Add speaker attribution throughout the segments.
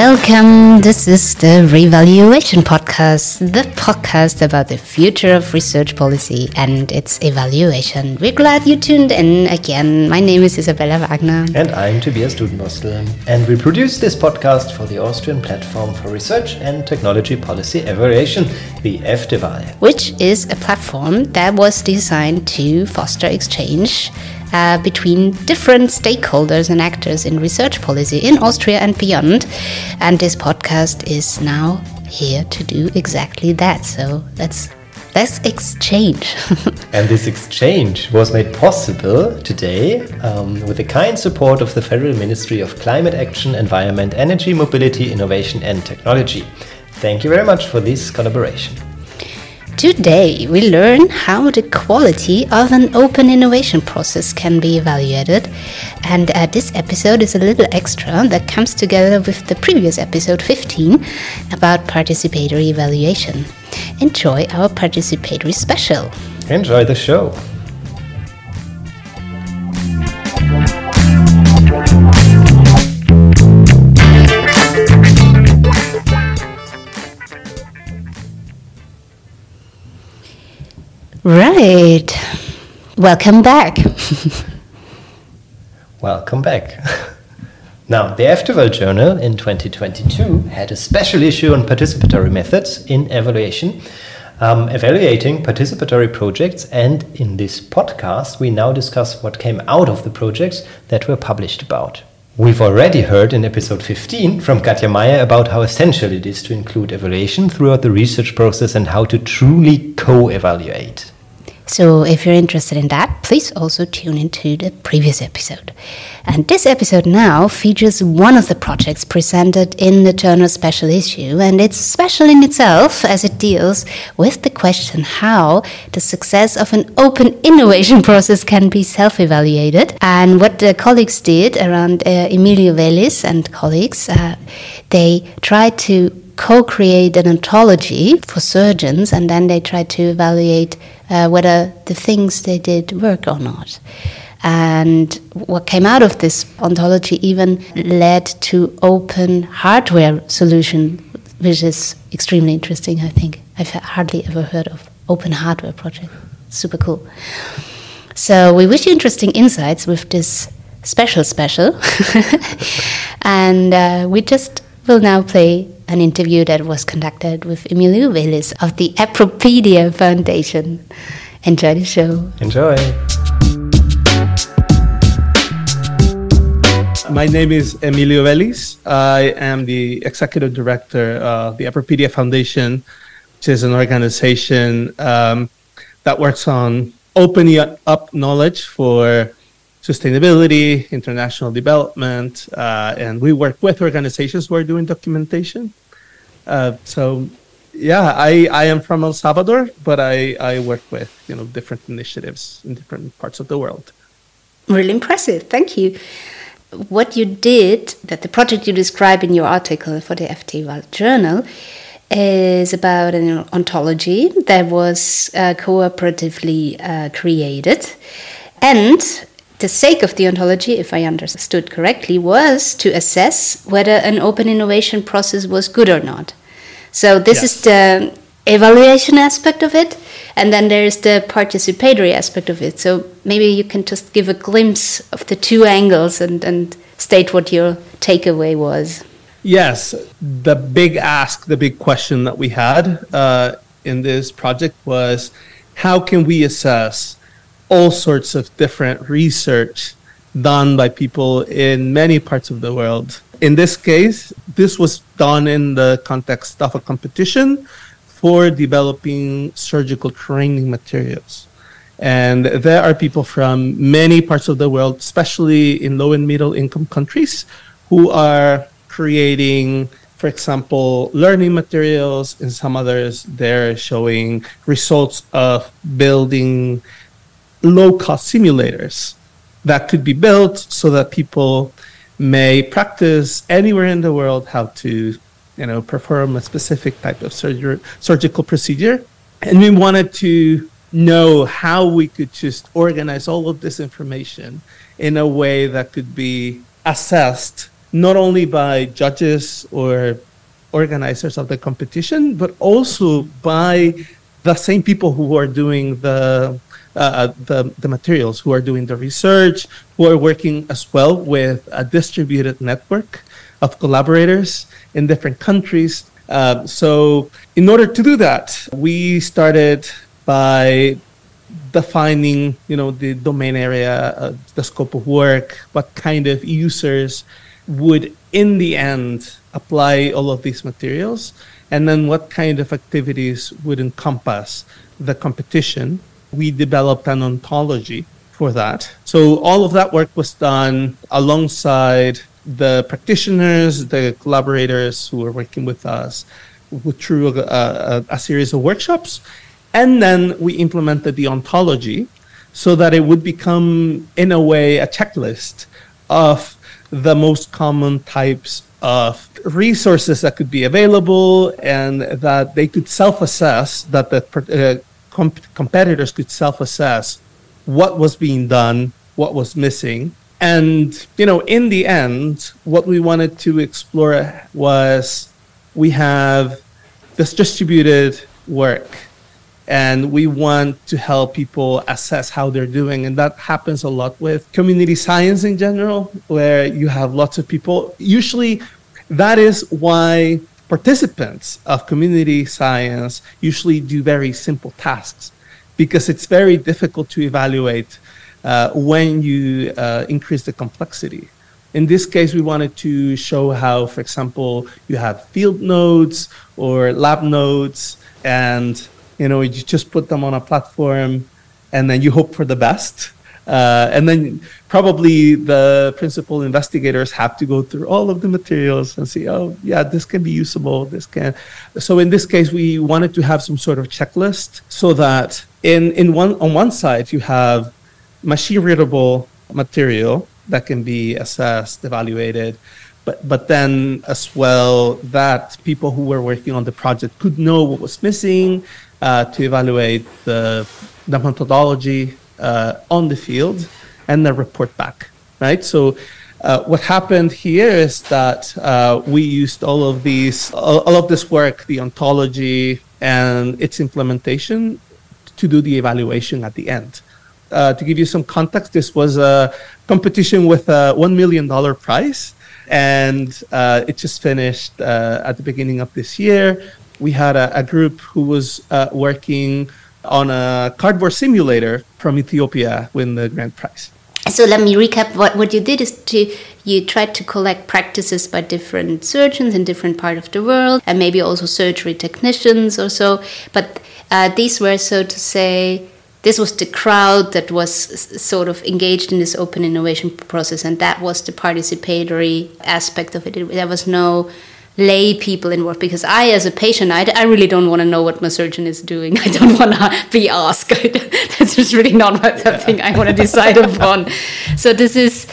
Speaker 1: Welcome. This is the Revaluation Podcast, the podcast about the future of research policy and its evaluation. We're glad you tuned in again. My name is Isabella Wagner.
Speaker 2: And I'm Tobias Dudenbostel. And we produce this podcast for the Austrian Platform for Research and Technology Policy Evaluation, the fteval.
Speaker 1: Which is a platform that was designed to foster exchange uh, between different stakeholders and actors in research policy in Austria and beyond. And this podcast is now here to do exactly that. So let's let's exchange.
Speaker 2: and this exchange was made possible today um, with the kind support of the Federal Ministry of Climate Action, Environment, Energy, Mobility, Innovation and Technology. Thank you very much for this collaboration.
Speaker 1: Today, we learn how the quality of an open innovation process can be evaluated. And uh, this episode is a little extra that comes together with the previous episode 15 about participatory evaluation. Enjoy our participatory special.
Speaker 2: Enjoy the show.
Speaker 1: Right. Welcome back.
Speaker 2: Welcome back. now, the fteval Journal in 2022 had a special issue on participatory methods in evaluation, um, evaluating participatory projects, and in this podcast, we now discuss what came out of the projects that were published about. We've already heard in episode 15 from Katja Mayer about how essential it is to include evaluation throughout the research process and how to truly co evaluate.
Speaker 1: So, if you're interested in that, please also tune into the previous episode. And this episode now features one of the projects presented in the journal special issue, and it's special in itself as it deals with the question how the success of an open innovation process can be self evaluated. And what the colleagues did around uh, Emilio Velis and colleagues, uh, they tried to co create an ontology for surgeons, and then they tried to evaluate uh, whether the things they did work or not. And what came out of this ontology even led to open hardware solution, which is extremely interesting. I think I've hardly ever heard of open hardware project. Super cool. So we wish you interesting insights with this special special, and uh, we just will now play an interview that was conducted with Emilio Velis of the Appropedia Foundation. Enjoy the show.
Speaker 2: Enjoy.
Speaker 3: My name is Emilio Velis. I am the executive director of the Appropedia Foundation, which is an organization um, that works on opening up knowledge for sustainability, international development, uh, and we work with organizations who are doing documentation. Uh, so, yeah, I, I am from El Salvador, but I, I work with you know different initiatives in different parts of the world.
Speaker 1: Really impressive. Thank you. What you did, that the project you describe in your article for the fteval Journal, is about an ontology that was uh, cooperatively uh, created. And the sake of the ontology, if I understood correctly, was to assess whether an open innovation process was good or not. So this yes. is the evaluation aspect of it, and then there is the participatory aspect of it. So maybe you can just give a glimpse of the two angles and, and state what your takeaway was.
Speaker 3: Yes, the big ask, the big question that we had uh, in this project was how can we assess all sorts of different research done by people in many parts of the world. In this case, this was done in the context of a competition for developing surgical training materials. And there are people from many parts of the world, especially in low and middle income countries, who are creating, for example, learning materials. In some others, they're showing results of building low cost simulators that could be built so that people may practice anywhere in the world how to you know perform a specific type of surgery, surgical procedure. And we wanted to know how we could just organize all of this information in a way that could be assessed not only by judges or organizers of the competition, but also by the same people who are doing the uh, the, the materials, who are doing the research, who are working as well with a distributed network of collaborators in different countries. Uh, so, in order to do that, we started by defining, you know, the domain area, uh, the scope of work, what kind of users would, in the end, apply all of these materials, and then what kind of activities would encompass the competition we developed an ontology for that. So all of that work was done alongside the practitioners, the collaborators who were working with us through a, a, a series of workshops. And then we implemented the ontology so that it would become, in a way, a checklist of the most common types of resources that could be available and that they could self assess that the uh, comp- competitors could self-assess what was being done, what was missing, and you know, in the end, what we wanted to explore was we have this distributed work and we want to help people assess how they're doing and that happens a lot with community science in general where you have lots of people. Usually that is why participants of community science usually do very simple tasks because it's very difficult to evaluate uh, when you uh, increase the complexity. In this case, we wanted to show how, for example, you have field nodes or lab nodes, and you know you just put them on a platform, and then you hope for the best. Uh, and then probably the principal investigators have to go through all of the materials and see, oh, yeah, this can be usable. This can. So in this case, we wanted to have some sort of checklist so that in, in one on one side you have machine readable material that can be assessed, evaluated, but but then as well that people who were working on the project could know what was missing uh, to evaluate the the methodology on the field and then report back, right? So uh, what happened here is that uh, we used all of these, all, all, of this work, the ontology and its implementation, to do the evaluation at the end. Uh, to give you some context, this was a competition with a one million dollar prize, and uh, it just finished uh, at the beginning of this year. We had a, a group who was working on a cardboard simulator from Ethiopia win the grand prize.
Speaker 1: So let me recap. What what you did is to you tried to collect practices by different surgeons in different part of the world, and maybe also surgery technicians or so. But uh, these were so to say. This was the crowd that was sort of engaged in this open innovation process, and that was the participatory aspect of it. There was no lay people involved because I, as a patient, I, I really don't want to know what my surgeon is doing. I don't want to be asked. That's just really not something I want to decide upon. So this is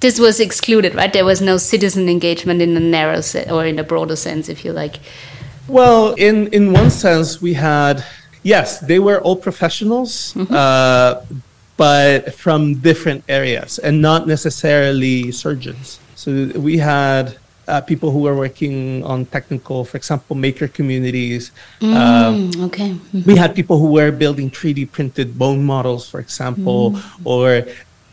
Speaker 1: this was excluded, right? There was no citizen engagement in a narrow se- or in a broader sense, if you like.
Speaker 3: Well, in in one sense, we had yes, they were all professionals. Mm-hmm. Uh, but from different areas and not necessarily surgeons. So we had uh, people who are working on technical, for example, maker communities.
Speaker 1: Mm, uh, okay.
Speaker 3: Mm-hmm. We had people who were building 3D printed bone models, for example, mm. or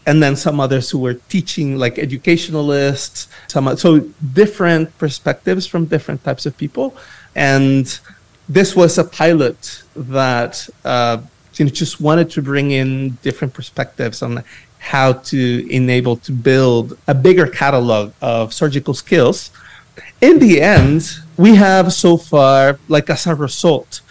Speaker 3: and then some others who were teaching, like educationalists. Some so different perspectives from different types of people, and this was a pilot that. Uh, you know, just wanted to bring in different perspectives on how to enable to build a bigger catalog of surgical skills. In the end, we have so far, like as a result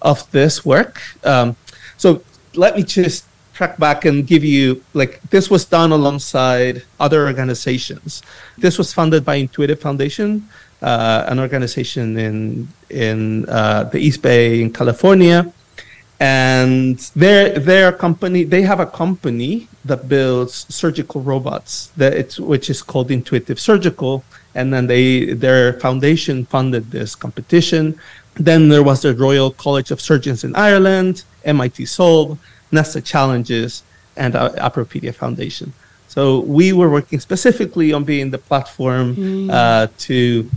Speaker 3: of this work. Um, so let me just track back and give you like this was done alongside other organizations. This was funded by Intuitive Foundation, uh, an organization in in uh, the East Bay in California and their their company they have a company that builds surgical robots that it's which is called intuitive surgical. And then they their foundation funded this competition. Then there was the royal college of surgeons in ireland mit solve nasa challenges and uh, Appropedia foundation. So we were working specifically on being the platform mm. uh, to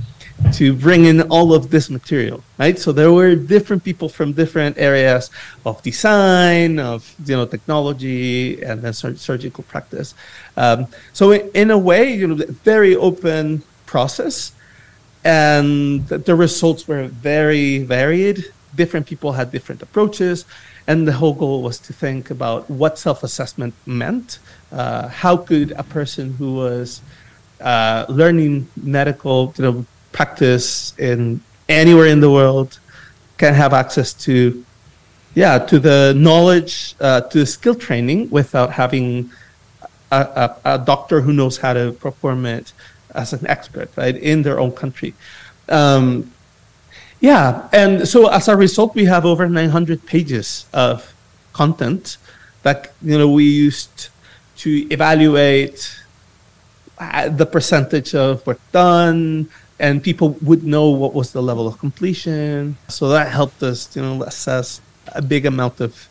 Speaker 3: to bring in all of this material, right? So there were different people from different areas of design, of you know technology, and then sur- surgical practice. Um, so in a way, you know, very open process, and the results were very varied. Different people had different approaches, and the whole goal was to think about what self-assessment meant. Uh, how could a person who was uh, learning medical, you know, practice in anywhere in the world can have access to yeah to the knowledge uh, to the skill training without having a, a, a, doctor who knows how to perform it as an expert right in their own country. Um, yeah and so as a result we have over 900 pages of content that you know we used to evaluate uh, the percentage of work done and people would know what was the level of completion. So that helped us, you know, assess a big amount of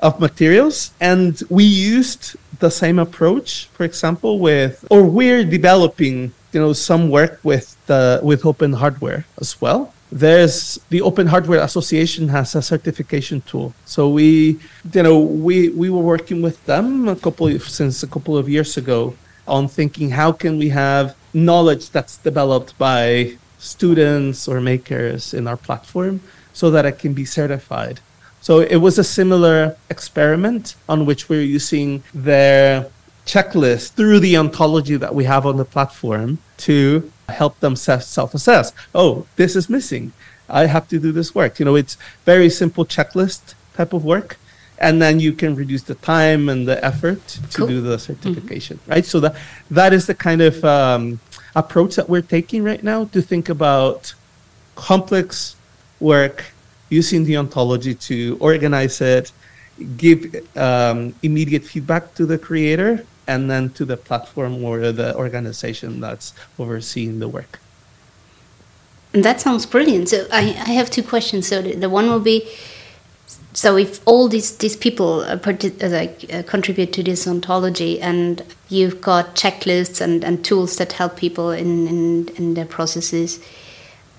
Speaker 3: of materials. And we used the same approach, for example, with or we're developing, you know, some work with the with open hardware as well. There's the Open Hardware Association has a certification tool. So we, you know, we we were working with them a couple of, since a couple of years ago on thinking how can we have knowledge that's developed by students or makers in our platform so that it can be certified. So it was a similar experiment on which we're using their checklist through the ontology that we have on the platform to help them self assess. Oh, this is missing. I have to do this work. You know, it's very simple checklist type of work and then you can reduce the time and the effort to cool. do the certification mm-hmm. right so that that is the kind of um, approach that we're taking right now to think about complex work using the ontology to organize it give um, immediate feedback to the creator and then to the platform or the organization that's overseeing the work
Speaker 1: that sounds brilliant so i, I have two questions so the, the one will be so if all these these people uh, uh, like uh, contribute to this ontology and you've got checklists and, and tools that help people in, in, in their processes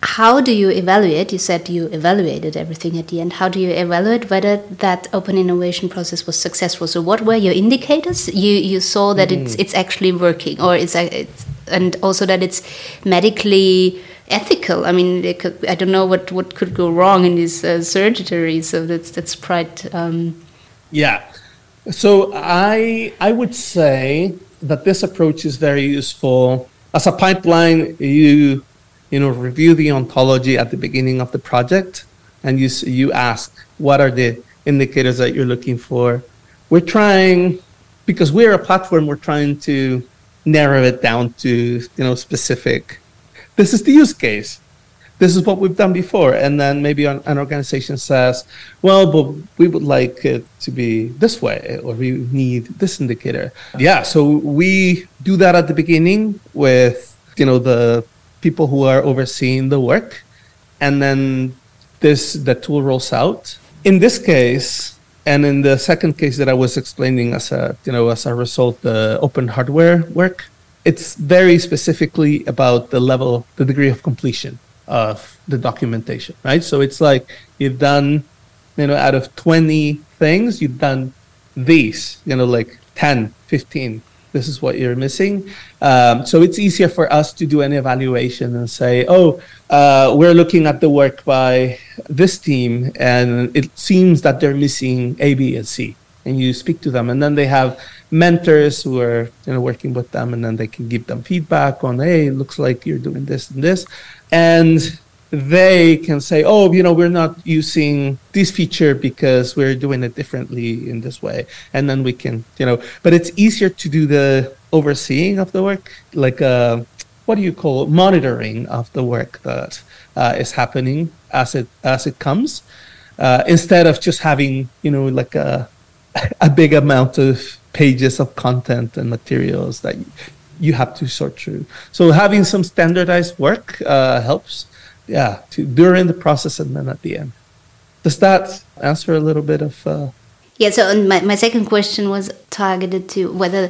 Speaker 1: how do you evaluate? You said you evaluated everything at the end. How do you evaluate whether that open innovation process was successful? So what were your indicators? You you saw that mm. it's it's actually working or it's, uh, it's and also that it's medically ethical. I mean, could, I don't know what, what could go wrong in this uh, surgery. So that's that's quite. Um...
Speaker 3: Yeah. So I I would say that this approach is very useful as a pipeline. You you know review the ontology at the beginning of the project, and you you ask what are the indicators that you're looking for. We're trying because we're a platform. We're trying to narrow it down to you know specific this is the use case. This is what we've done before. And then maybe an, an organization says, well, but we would like it to be this way, or we need this indicator. Yeah, so we do that at the beginning with, you know, the people who are overseeing the work. And then this the tool rolls out. In this case, and in the second case that I was explaining as a you know as a result the open hardware work, it's very specifically about the level, the degree of completion of the documentation, right? So it's like you've done, you know, out of 20 things, you've done these, you know, like 10, 15. This is what you're missing. Um, so it's easier for us to do an evaluation and say, oh, uh, we're looking at the work by this team, and it seems that they're missing A, B, and C. And you speak to them, and then they have mentors who are you know working with them and then they can give them feedback on hey it looks like you're doing this and this and they can say oh you know we're not using this feature because we're doing it differently in this way and then we can you know but it's easier to do the overseeing of the work like uh what do you call it? monitoring of the work that uh, is happening as it as it comes uh, instead of just having you know like a a big amount of pages of content and materials that you have to sort through. So having some standardized work uh, helps, yeah, to, during the process and then at the end. Does that answer a little bit of? Uh,
Speaker 1: yeah. So my my second question was targeted to whether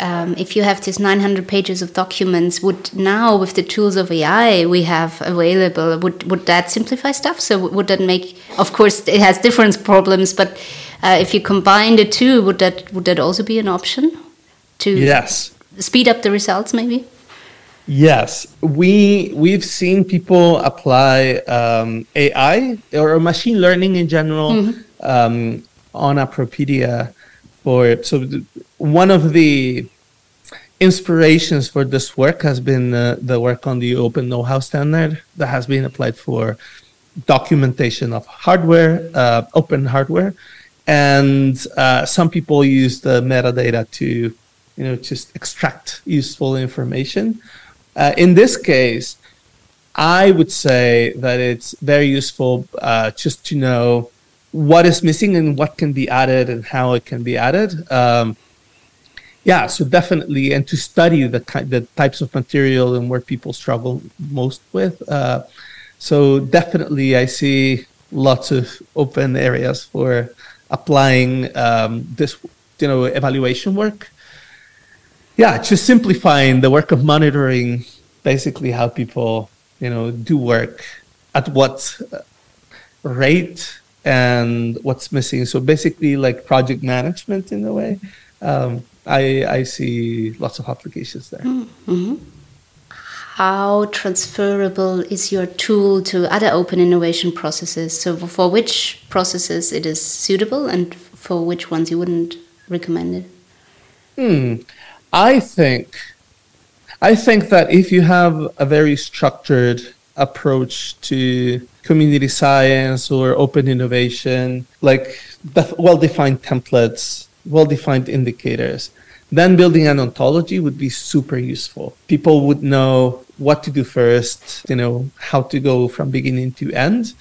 Speaker 1: um, if you have these 900 pages of documents, would now with the tools of AI we have available, would would that simplify stuff? So would that make? Of course, it has different problems, but uh, if you combine the two, would that would that also be an option to
Speaker 3: yes
Speaker 1: speed up the results, maybe?
Speaker 3: Yes, we we've seen people apply um, AI or machine learning in general mm-hmm. um, on Appropedia for so one of the inspirations for this work has been uh, the work on the open know-how standard that has been applied for documentation of hardware, uh, open hardware, and uh, some people use the metadata to you know just extract useful information uh, in this case, I would say that it's very useful uh, just to know what is missing and what can be added and how it can be added. Um, yeah, so definitely, and to study the the types of material and where people struggle most with. Uh, so definitely, I see lots of open areas for applying um, this, you know, evaluation work yeah, just simplifying the work of monitoring basically how people, you know, do work at what rate and what's missing. So basically, like project management in a way. Um, I I see lots of applications there. Mm-hmm.
Speaker 1: How transferable is your tool to other open innovation processes? So for which processes it is suitable, and for which ones you wouldn't recommend it?
Speaker 3: Hmm. I think I think that if you have a very structured approach to community science or open innovation, like well-defined templates, well-defined indicators, then building an ontology would be super useful. People would know what to do first, you know, how to go from beginning to end.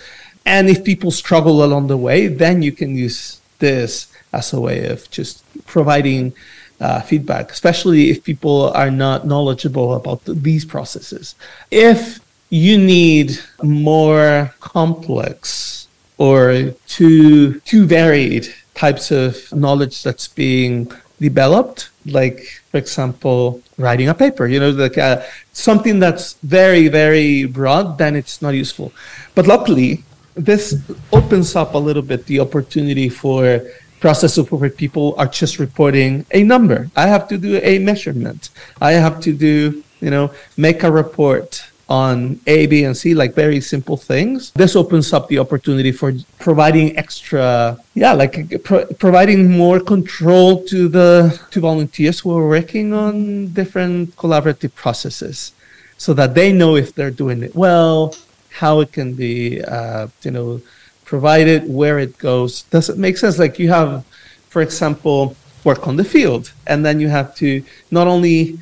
Speaker 3: And if people struggle along the way, then you can use this as a way of just providing uh, feedback, especially if people are not knowledgeable about the, these processes. If you need more complex or too too varied types of knowledge that's being developed, like for example, writing a paper, you know, like uh, something that's very very broad, then it's not useful. But luckily, this opens up a little bit the opportunity for process support people are just reporting a number. I have to do a measurement. I have to do, you know, make a report on A, B, and C, like very simple things. This opens up the opportunity for providing extra, yeah, like pro- providing more control to the to volunteers who are working on different collaborative processes, so that they know if they're doing it well, how it can be, uh, you know, provided where it goes. Does it make sense? Like you have, for example, work on the field, and then you have to not only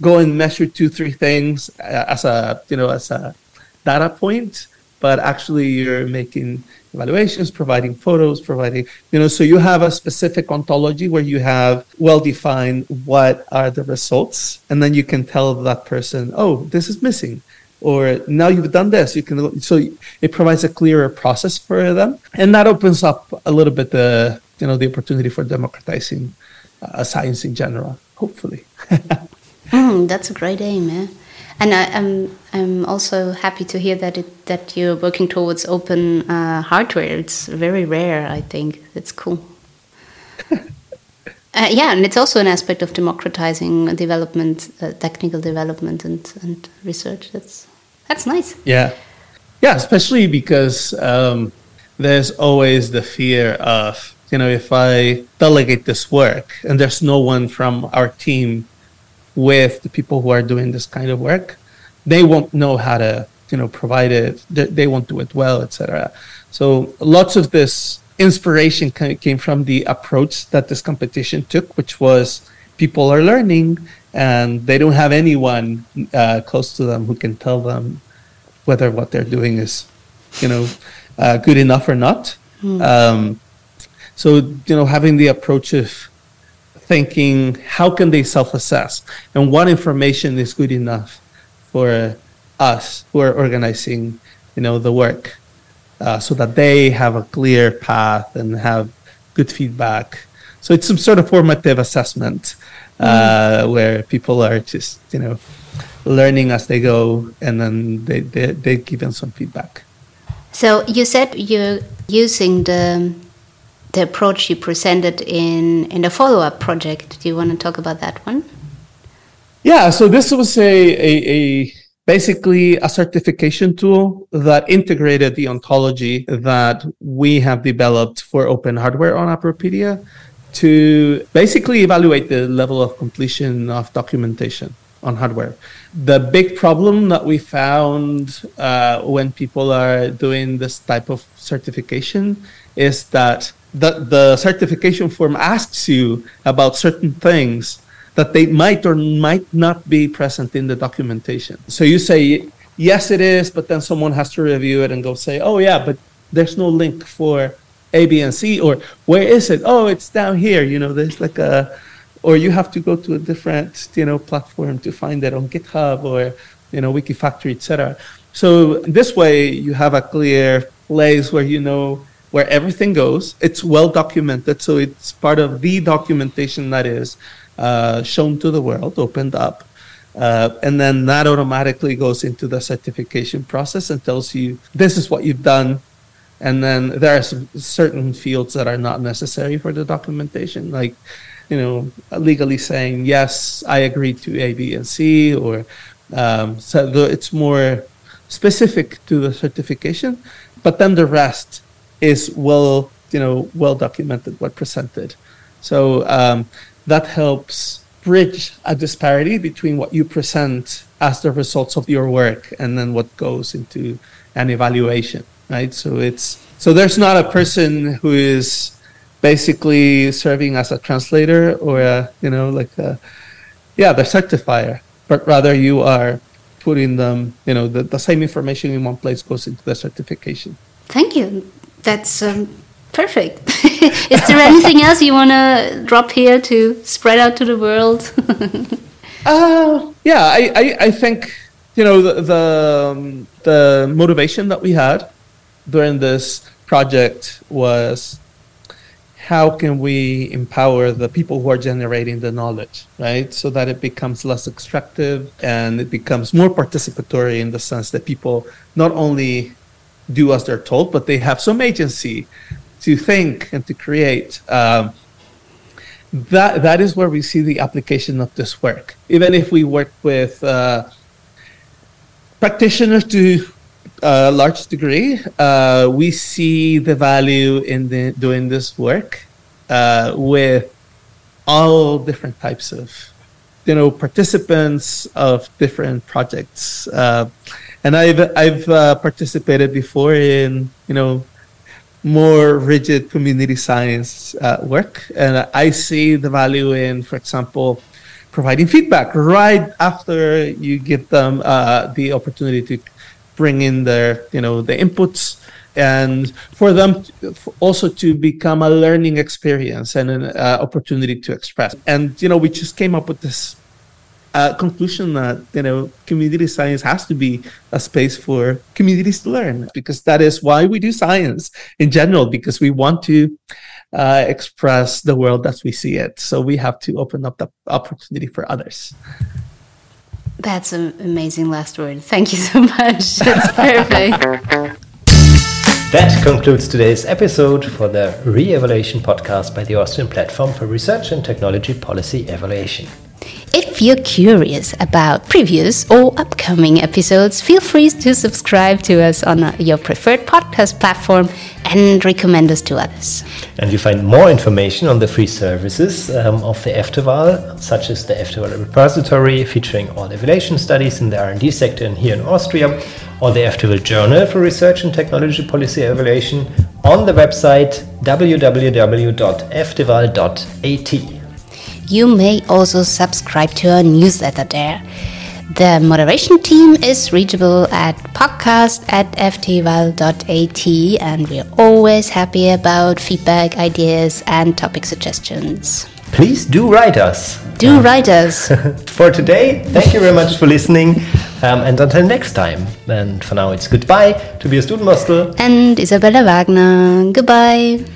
Speaker 3: go and measure two, three things uh, as a you know as a data point, but actually you're making evaluations, providing photos, providing you know. So you have a specific ontology where you have well defined what are the results, and then you can tell that person, oh, this is missing or now you've done this you can so it provides a clearer process for them and that opens up a little bit the you know the opportunity for democratizing uh, science in general hopefully
Speaker 1: mm, that's a great aim yeah and I, am I'm, I'm also happy to hear that it, that you're working towards open uh, hardware. It's very rare, I think. It's cool. uh, yeah, and it's also an aspect of democratizing development, uh, technical development, and, and research. That's that's nice.
Speaker 3: Yeah. Yeah, especially because um, there's always the fear of, you know, if I delegate this work and there's no one from our team with the people who are doing this kind of work, they won't know how to, you know, provide it. They won't do it well, etc. So lots of this inspiration came from the approach that this competition took, which was people are learning and they don't have anyone uh, close to them who can tell them whether what they're doing is, you know, uh, good enough or not. Mm. Um, so you know, having the approach of thinking how can they self-assess and what information is good enough for us who are organizing, you know, the work, uh, so that they have a clear path and have good feedback. So it's some sort of formative assessment uh, where people are just you know learning as they go, and then they they they give them some feedback.
Speaker 1: So you said you're using the the approach you presented in in the follow up project. Do you want to talk about that one?
Speaker 3: Yeah. So this was a, a, a basically a certification tool that integrated the ontology that we have developed for open hardware on Appropedia to basically evaluate the level of completion of documentation on hardware. The big problem that we found uh, when people are doing this type of certification is that the, the certification form asks you about certain things that they might or might not be present in the documentation. So you say, yes, it is, but then someone has to review it and go say, oh, yeah, but there's no link for A, B, and C, or where is it? Oh, it's down here. You know, there's like a, or you have to go to a different, you know, platform to find it on GitHub or, you know, Wikifactory, etc. So this way you have a clear place where you know where everything goes. It's well documented, so it's part of the documentation that is uh, shown to the world, opened up. Uh, and then that automatically goes into the certification process and tells you this is what you've done. And then there are certain fields that are not necessary for the documentation, like you know, legally saying yes, I agree to A, B, and C, or um, so it's more specific to the certification. But then the rest is well, you know, well documented, what presented. So um, that helps bridge a disparity between what you present as the results of your work and then what goes into an evaluation right? So it's so there's not a person who is basically serving as a translator or a you know like a yeah the certifier but rather you are putting them you know the, the same information in one place goes into the certification.
Speaker 1: Thank you that's um, Perfect. Is there anything else you want to drop here to spread out to the world?
Speaker 3: uh, yeah, I, I, I, think, you know, the, the, um, the motivation that we had during this project was how can we empower the people who are generating the knowledge, right? So that it becomes less extractive and it becomes more participatory in the sense that people not only do as they're told, but they have some agency to think and to create. Um, that that is where we see the application of this work. Even if we work with uh, practitioners to a large degree, uh, we see the value in the, doing this work uh, with all different types of you know participants of different projects. And I've I've uh, participated before in you know more rigid community science uh, work. And I see the value in, for example, providing feedback right after you give them uh, the opportunity to bring in their, you know, the inputs and for them to, also to become a learning experience and an uh, opportunity to express. And, you know, we just came up with this uh, conclusion that you know community science has to be a space for communities to learn because that is why we do science in general because we want to uh, express the world as we see it. So we have to open up the opportunity for others.
Speaker 1: That's an amazing last word. Thank you so much. That's perfect.
Speaker 2: That concludes today's episode for the Re-Evaluation podcast by the Austrian Platform for Research and Technology Policy Evaluation.
Speaker 1: If you're curious about previous or upcoming episodes, feel free to subscribe to us on your preferred podcast platform and recommend us to others.
Speaker 2: And you find more information on the free services um, of the fteval, such as the fteval repository featuring all evaluation studies in the R&D sector and here in Austria, or the fteval Journal for Research and Technology Policy Evaluation on the website www.fteval.at.
Speaker 1: You may also subscribe to our newsletter there. The moderation team is reachable at podcast at fteval.at and we're always happy about feedback, ideas, and topic suggestions.
Speaker 2: Please do write us.
Speaker 1: Do write us.
Speaker 2: for today, thank you very much for listening. Um, and until next time. And for now, it's goodbye. Tobias Dudenbostel.
Speaker 1: And Isabella Wagner. Goodbye.